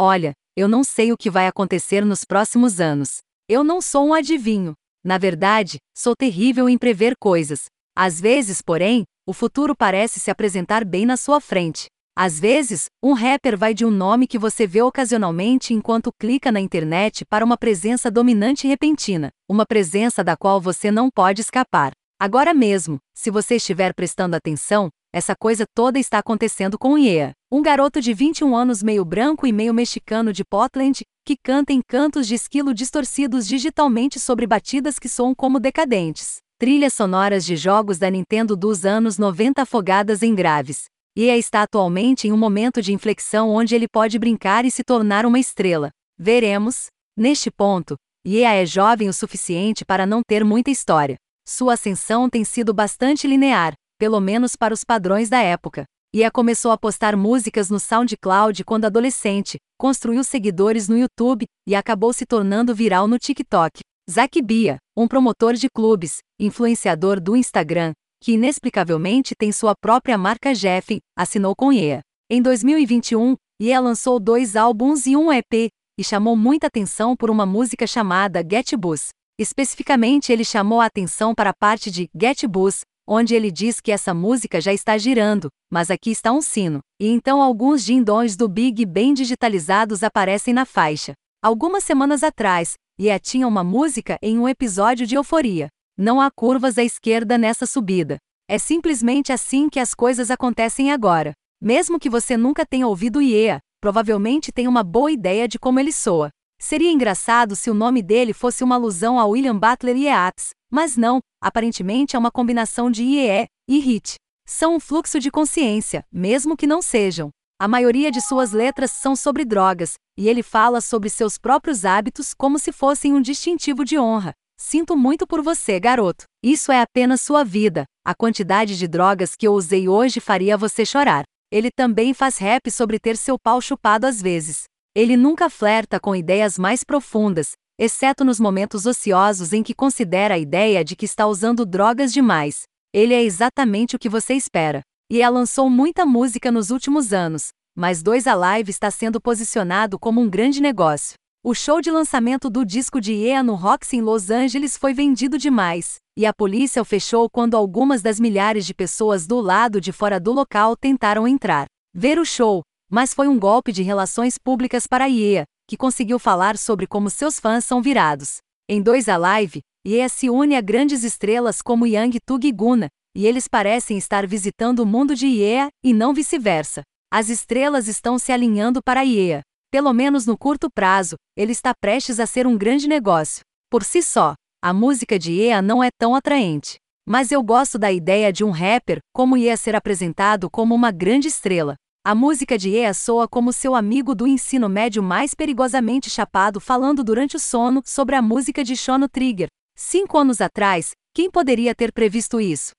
Olha, eu não sei o que vai acontecer nos próximos anos. Eu não sou um adivinho. Na verdade, sou terrível em prever coisas. Às vezes, porém, o futuro parece se apresentar bem na sua frente. Às vezes, um rapper vai de um nome que você vê ocasionalmente enquanto clica na internet para uma presença dominante e repentina, uma presença da qual você não pode escapar. Agora mesmo, se você estiver prestando atenção, essa coisa toda está acontecendo com Iea, um garoto de 21 anos meio branco e meio mexicano de Portland, que canta em cantos de esquilo distorcidos digitalmente sobre batidas que soam como decadentes. Trilhas sonoras de jogos da Nintendo dos anos 90 afogadas em graves, e está atualmente em um momento de inflexão onde ele pode brincar e se tornar uma estrela. Veremos. Neste ponto, Iea é jovem o suficiente para não ter muita história. Sua ascensão tem sido bastante linear, pelo menos para os padrões da época. Iea começou a postar músicas no SoundCloud quando adolescente, construiu seguidores no YouTube e acabou se tornando viral no TikTok. Zack Bia, um promotor de clubes, influenciador do Instagram, que inexplicavelmente tem sua própria marca Jeff, assinou com Iea. Em 2021, Iea lançou dois álbuns e um EP, e chamou muita atenção por uma música chamada Get Bus. Especificamente, ele chamou a atenção para a parte de Get Bus, onde ele diz que essa música já está girando, mas aqui está um sino. E então alguns dindons do Big bem digitalizados aparecem na faixa. Algumas semanas atrás, Iea tinha uma música em um episódio de Euforia. Não há curvas à esquerda nessa subida. É simplesmente assim que as coisas acontecem agora. Mesmo que você nunca tenha ouvido Iea, provavelmente tem uma boa ideia de como ele soa. Seria engraçado se o nome dele fosse uma alusão a William Butler Yeats, mas não, aparentemente é uma combinação de IE e HIT. São um fluxo de consciência, mesmo que não sejam. A maioria de suas letras são sobre drogas, e ele fala sobre seus próprios hábitos como se fossem um distintivo de honra. Sinto muito por você, garoto. Isso é apenas sua vida. A quantidade de drogas que eu usei hoje faria você chorar. Ele também faz rap sobre ter seu pau chupado às vezes. Ele nunca flerta com ideias mais profundas, exceto nos momentos ociosos em que considera a ideia de que está usando drogas demais. Ele é exatamente o que você espera. E ela lançou muita música nos últimos anos, mas Dois Alive está sendo posicionado como um grande negócio. O show de lançamento do disco de EA no Roxy em Los Angeles foi vendido demais, e a polícia o fechou quando algumas das milhares de pessoas do lado de fora do local tentaram entrar. Ver o show, mas foi um golpe de relações públicas para a EA, que conseguiu falar sobre como seus fãs são virados. Em Dois Alive, EA se une a grandes estrelas como Yang Tug e Guna, e eles parecem estar visitando o mundo de EA e não vice-versa. As estrelas estão se alinhando para a EA. Pelo menos no curto prazo, ele está prestes a ser um grande negócio. Por si só, a música de EA não é tão atraente. Mas eu gosto da ideia de um rapper, como ia ser apresentado como uma grande estrela. A música de EA soa como seu amigo do ensino médio mais perigosamente chapado falando durante o sono sobre a música de Chrono Trigger. Cinco anos atrás, quem poderia ter previsto isso?